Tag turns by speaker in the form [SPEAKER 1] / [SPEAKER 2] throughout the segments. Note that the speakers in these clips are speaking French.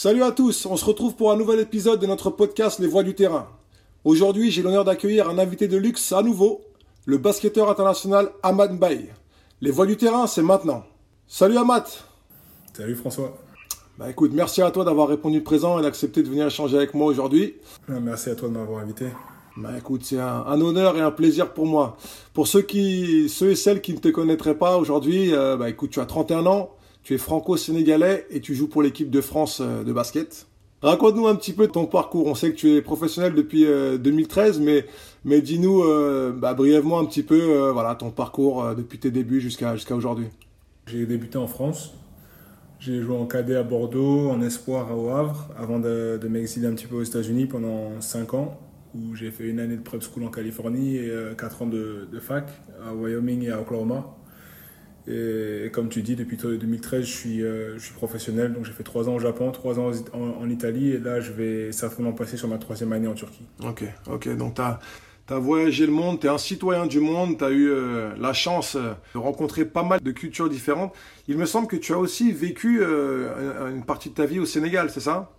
[SPEAKER 1] Salut à tous, on se retrouve pour un nouvel épisode de notre podcast Les Voix du terrain. Aujourd'hui, j'ai l'honneur d'accueillir un invité de luxe à nouveau, le basketteur international Ahmad Mbaye. Les Voix du terrain, c'est maintenant. Salut Ahmad
[SPEAKER 2] Salut François.
[SPEAKER 1] Bah écoute, merci à toi d'avoir répondu présent et d'accepter de venir échanger avec moi aujourd'hui.
[SPEAKER 2] Merci à toi de m'avoir invité.
[SPEAKER 1] Bah écoute, c'est un, un, honneur et un plaisir pour moi. Pour ceux qui, ceux et celles qui ne te connaîtraient pas aujourd'hui, euh, bah écoute, tu as 31 ans, tu es franco-sénégalais et tu joues pour l'équipe de France euh, de basket. Raconte-nous un petit peu ton parcours. On sait que tu es professionnel depuis euh, 2013, mais, mais dis-nous euh, bah, brièvement un petit peu euh, voilà, ton parcours euh, depuis tes débuts jusqu'à aujourd'hui.
[SPEAKER 2] J'ai débuté en France. J'ai joué en cadet à Bordeaux, en espoir au Havre, avant de, de m'exiler un petit peu aux États-Unis pendant 5 ans, où j'ai fait une année de prep school en Californie et 4 ans de fac à Wyoming et à Oklahoma. Et comme tu dis, depuis 2013, je suis, euh, je suis professionnel. Donc j'ai fait 3 ans au Japon, 3 ans en, en, Italie. Et là, je vais certainement passer sur ma troisième année en Turquie.
[SPEAKER 1] Ok, ok. Donc tu as, as, voyagé le monde, tu es un citoyen du monde, tu as eu euh, la chance de rencontrer pas mal de cultures différentes. Il me semble que tu as aussi vécu euh, une partie de ta vie au Sénégal, c'est ça?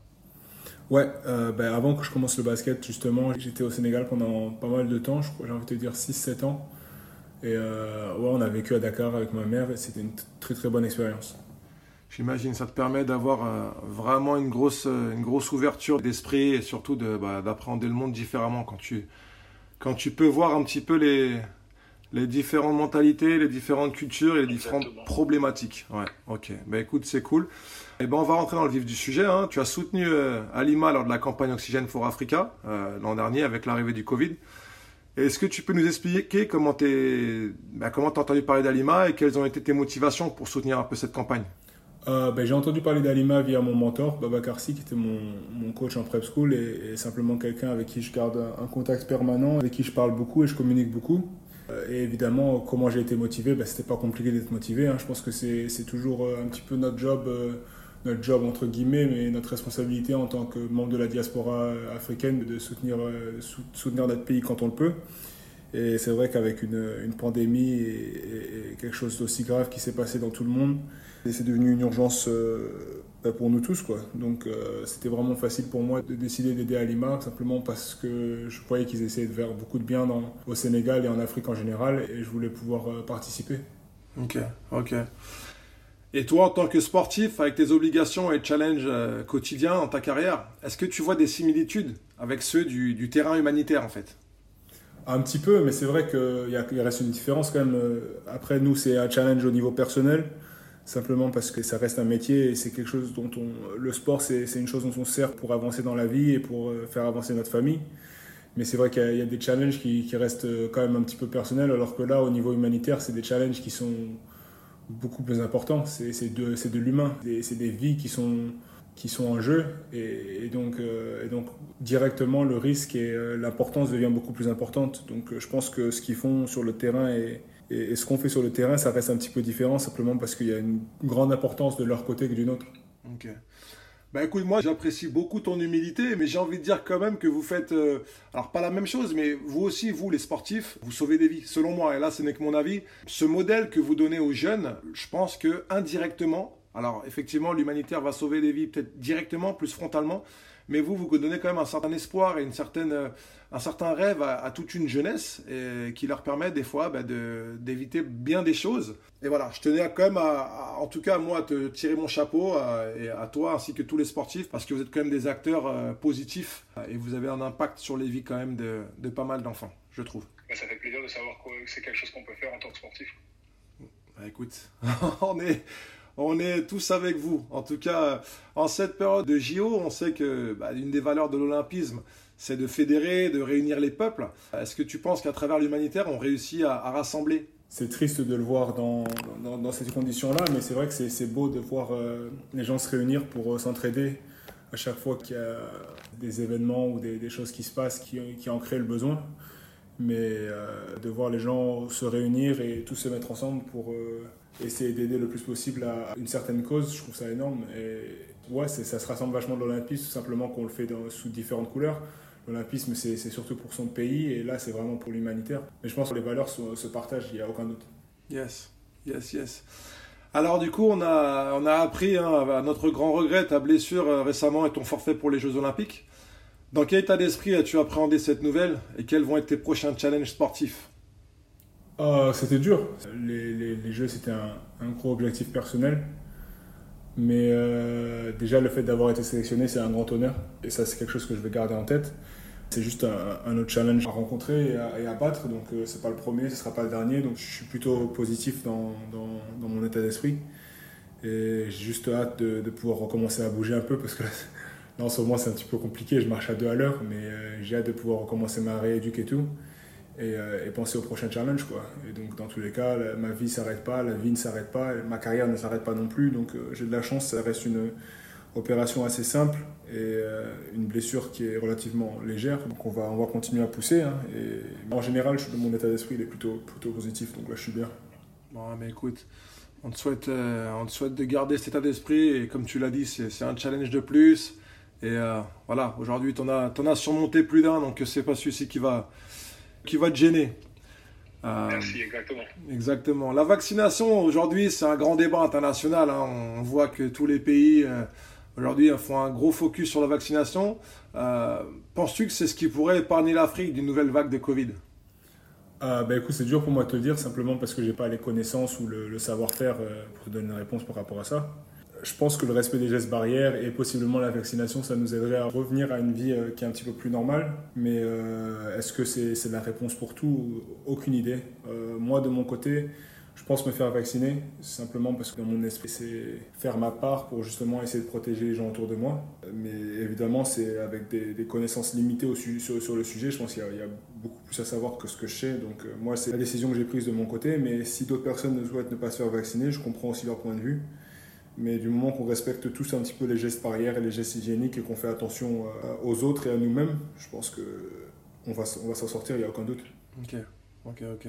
[SPEAKER 2] Ouais, euh, ben avant que je commence le basket, justement, j'étais au Sénégal pendant pas mal de temps, j'ai envie de te dire 6-7 ans. Et euh, ouais, on a vécu à Dakar avec ma mère et c'était une très très bonne expérience.
[SPEAKER 1] J'imagine, ça te permet d'avoir euh, vraiment une grosse, une grosse ouverture d'esprit et surtout d'appréhender bah, le monde différemment quand tu, quand tu peux voir un petit peu les, les différentes mentalités, les différentes cultures et les différentes problématiques. Ouais, ok. Bah écoute, c'est cool. Et eh ben on va rentrer dans le vif du sujet. Hein. Tu as soutenu euh, Alima lors de la campagne Oxygène for Africa euh, l'an dernier avec l'arrivée du Covid. Est-ce que tu peux nous expliquer comment tu bah, as entendu parler d'Alima et quelles ont été tes motivations pour soutenir un peu cette campagne?
[SPEAKER 2] Euh, ben, J'ai entendu parler d'Alima via mon mentor, Baba Karsi, qui était mon, coach en prep school et, simplement quelqu'un avec qui je garde un, contact permanent, avec qui je parle beaucoup et je communique beaucoup. Euh, et évidemment, comment j'ai été motivé, ben, c'était pas compliqué d'être motivé. Hein. Je pense que c'est toujours un petit peu notre job. Notre job entre guillemets, mais notre responsabilité en tant que membre de la diaspora africaine de soutenir, euh, soutenir notre pays quand on le peut. Et c'est vrai qu'avec une, une, pandémie et, quelque chose d'aussi grave qui s'est passé dans tout le monde, c'est devenu une urgence euh, pour nous tous. Quoi. Donc euh, c'était vraiment facile pour moi de décider d'aider Alima, simplement parce que je voyais qu'ils essayaient de faire beaucoup de bien dans, au Sénégal et en Afrique en général, et je voulais pouvoir participer.
[SPEAKER 1] Ok, ok. Et toi, en tant que sportif, avec tes obligations et challenges euh, quotidiens dans ta carrière, est-ce que tu vois des similitudes avec ceux du, terrain humanitaire en fait?
[SPEAKER 2] Un petit peu, mais c'est vrai qu'il reste une différence quand même. Après, nous, c'est un challenge au niveau personnel, simplement parce que ça reste un métier et c'est quelque chose dont on. Le sport, c'est une chose dont on sert pour avancer dans la vie et pour euh, faire avancer notre famille. Mais c'est vrai qu'il y, a des challenges qui restent quand même un petit peu personnels, alors que là, au niveau humanitaire, c'est des challenges qui sont beaucoup plus important. C'est de, de l'humain. C'est des vies qui sont, qui sont en jeu. Et, donc, euh, et donc, directement, le risque et euh, l'importance devient beaucoup plus importante. Donc, euh, je pense que ce qu'ils font sur le terrain et, et, ce qu'on fait sur le terrain, ça reste un petit peu différent, simplement parce qu'il y a une grande importance de leur côté que d'une autre.
[SPEAKER 1] Ok. Ben écoute, moi j'apprécie beaucoup ton humilité, mais j'ai envie de dire quand même que vous faites, euh, alors pas la même chose, mais vous aussi, vous les sportifs, vous sauvez des vies, selon moi, et là ce n'est que mon avis. Ce modèle que vous donnez aux jeunes, je pense que indirectement, alors effectivement l'humanitaire va sauver des vies peut-être directement, plus frontalement, mais vous, vous donnez quand même un certain espoir et une certaine, euh, un certain rêve à, à toute une jeunesse et, qui leur permet des fois bah, d'éviter bien des choses. Et voilà, je tenais quand même, à, à, en tout cas moi, à te tirer mon chapeau à, et à toi ainsi que tous les sportifs parce que vous êtes quand même des acteurs euh, positifs et vous avez un impact sur les vies quand même de, de pas mal d'enfants, je trouve.
[SPEAKER 3] Ça fait plaisir de savoir que c'est quelque chose qu'on peut faire en tant que sportif.
[SPEAKER 1] Bah, écoute, on est on est tous avec vous. En tout cas, en cette période de JO, on sait que bah, une des valeurs de l'olympisme, c'est de fédérer, de réunir les peuples. Est-ce que tu penses qu'à travers l'humanitaire, on réussit à, rassembler?
[SPEAKER 2] C'est triste de le voir dans, dans, ces conditions-là, mais c'est vrai que c'est beau de voir euh, les gens se réunir pour euh, s'entraider à chaque fois qu'il y a des événements ou des, choses qui se passent qui, qui en créent le besoin. Mais euh, de voir les gens se réunir et tous se mettre ensemble pour essayer d'aider le plus possible à une certaine cause, je trouve ça énorme. Et ouais, ça se rassemble vachement de l'olympisme, tout simplement qu'on le fait dans, sous différentes couleurs. L'olympisme, c'est surtout pour son pays, et là, c'est vraiment pour l'humanitaire. Mais je pense que les valeurs se, se partagent, il n'y a aucun doute.
[SPEAKER 1] Yes, yes, yes. Alors du coup, on a, on a appris hein, à notre grand regret ta blessure euh, récemment et ton forfait pour les Jeux Olympiques. Dans quel état d'esprit as-tu appréhendé cette nouvelle et quels vont être tes prochains challenges sportifs?
[SPEAKER 2] Ah, C'était dur. Les, Jeux, c'était un, gros objectif personnel. Mais euh, déjà, le fait d'avoir été sélectionné, c'est un grand honneur. Et ça, c'est quelque chose que je vais garder en tête. C'est juste un, autre challenge à rencontrer et à, battre. Donc, euh, c'est pas le premier, ce sera pas le dernier. Donc, je suis plutôt positif dans, mon état d'esprit. Et j'ai juste hâte de, pouvoir recommencer à bouger un peu parce que là, en ce moment, c'est un petit peu compliqué. Je marche à deux à l'heure, mais euh, j'ai hâte de pouvoir recommencer ma rééduque et tout. Et, euh, et penser au prochain challenge. Quoi. Et donc, dans tous les cas, ma vie ne s'arrête pas, la vie ne s'arrête pas, ma carrière ne s'arrête pas non plus. Donc, euh, j'ai de la chance, ça reste une opération assez simple et euh, une blessure qui est relativement légère. Donc, on va, on va continuer à pousser. hein. Et en général, mon état d'esprit est plutôt, plutôt positif. Donc là, je suis bien.
[SPEAKER 1] Bon, mais écoute, on te souhaite, on te souhaite de garder cet état d'esprit et comme tu l'as dit, c'est un challenge de plus. Et voilà, aujourd'hui, tu en t'en as surmonté plus d'un, donc c'est pas celui-ci qui va, qui va te gêner. Euh,
[SPEAKER 3] Merci, exactement.
[SPEAKER 1] Exactement. La vaccination, aujourd'hui, c'est un grand débat international. hein. On voit que tous les pays, euh, aujourd'hui, font un gros focus sur la vaccination. Euh, Penses-tu que c'est ce qui pourrait épargner l'Afrique d'une nouvelle vague de Covid?
[SPEAKER 2] Ah, bah, écoute, c'est dur pour moi de te le dire simplement parce que j'ai pas les connaissances ou le, le savoir-faire euh, pour te donner une réponse par rapport à ça. Je pense que le respect des gestes barrières et possiblement la vaccination, ça nous aiderait à revenir à une vie euh, qui est un petit peu plus normale. Mais euh, est-ce que c'est la réponse pour tout? Aucune idée. Euh, moi, de mon côté, je pense me faire vacciner simplement parce que dans mon esprit, c'est faire ma part pour justement essayer de protéger les gens autour de moi. Mais évidemment, c'est avec des, connaissances limitées au su- sur, le sujet. Je pense qu'il y, a- beaucoup plus à savoir que ce que je sais. Donc moi, c'est la décision que j'ai prise de mon côté. Mais si d'autres personnes ne souhaitent ne pas se faire vacciner, je comprends aussi leur point de vue. Mais du moment qu'on respecte tous un petit peu les gestes barrières et les gestes hygiéniques et qu'on fait attention euh, aux autres et à nous-mêmes, je pense que on va, s- on va s'en sortir, il n'y a aucun doute.
[SPEAKER 1] Ok, ok, ok.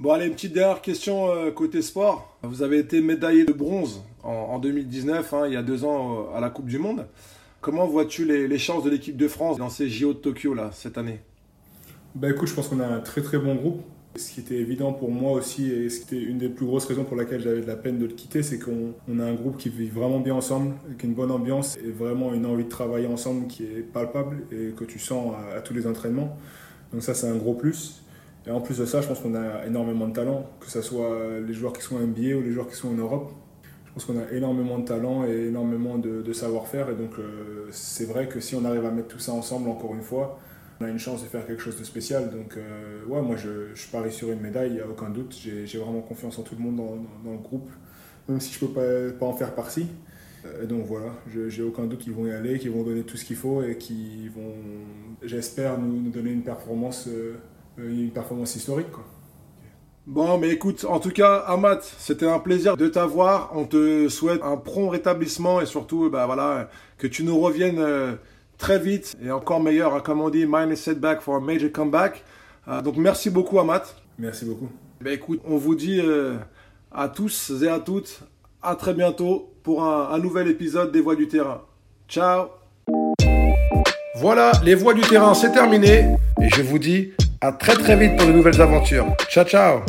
[SPEAKER 1] Bon, allez, une petite dernière question euh, côté sport. Vous avez été médaillé de bronze en, en 2019, hein, il y a deux ans, euh, à la Coupe du Monde. Comment vois-tu les, les chances de l'équipe de France dans ces JO de Tokyo, là, cette année?
[SPEAKER 2] Bah écoute, je pense qu'on a un très très bon groupe. Ce qui était évident pour moi aussi, et ce qui était une des plus grosses raisons pour laquelle j'avais de la peine de le quitter, c'est qu'on on a un groupe qui vit vraiment bien ensemble, avec une bonne ambiance et vraiment une envie de travailler ensemble qui est palpable et que tu sens à, tous les entraînements. Donc ça, c'est un gros plus. Et en plus de ça, je pense qu'on a énormément de talent, que ce soit les joueurs qui sont en NBA ou les joueurs qui sont en Europe. Je pense qu'on a énormément de talent et énormément de, de savoir-faire. Et donc, euh, c'est vrai que si on arrive à mettre tout ça ensemble, encore une fois, on a une chance de faire quelque chose de spécial. Donc, euh, ouais, moi, je, je parie sur une médaille, il n'y a aucun doute. J'ai vraiment confiance en tout le monde dans, le groupe, même si je ne peux pas, pas en faire partie. Euh, Et donc, voilà, j'ai aucun doute qu'ils vont y aller, qu'ils vont donner tout ce qu'il faut et qu'ils vont, j'espère, nous, donner une performance, euh, une performance historique.
[SPEAKER 1] Bon, mais écoute, en tout cas, Amat, c'était un plaisir de t'avoir. On te souhaite un prompt rétablissement et surtout, bah voilà, que tu nous reviennes euh, très vite et encore meilleur, hein, comme on dit, minus setback for a major comeback. Euh, donc merci beaucoup, Amat.
[SPEAKER 2] Merci beaucoup.
[SPEAKER 1] Ben écoute, on vous dit euh, à tous et à toutes, à très bientôt pour un, un nouvel épisode des Voix du Terrain. Ciao Voilà, les Voix du Terrain, c'est terminé. Et je vous dis à très très vite pour de nouvelles aventures. Ciao ciao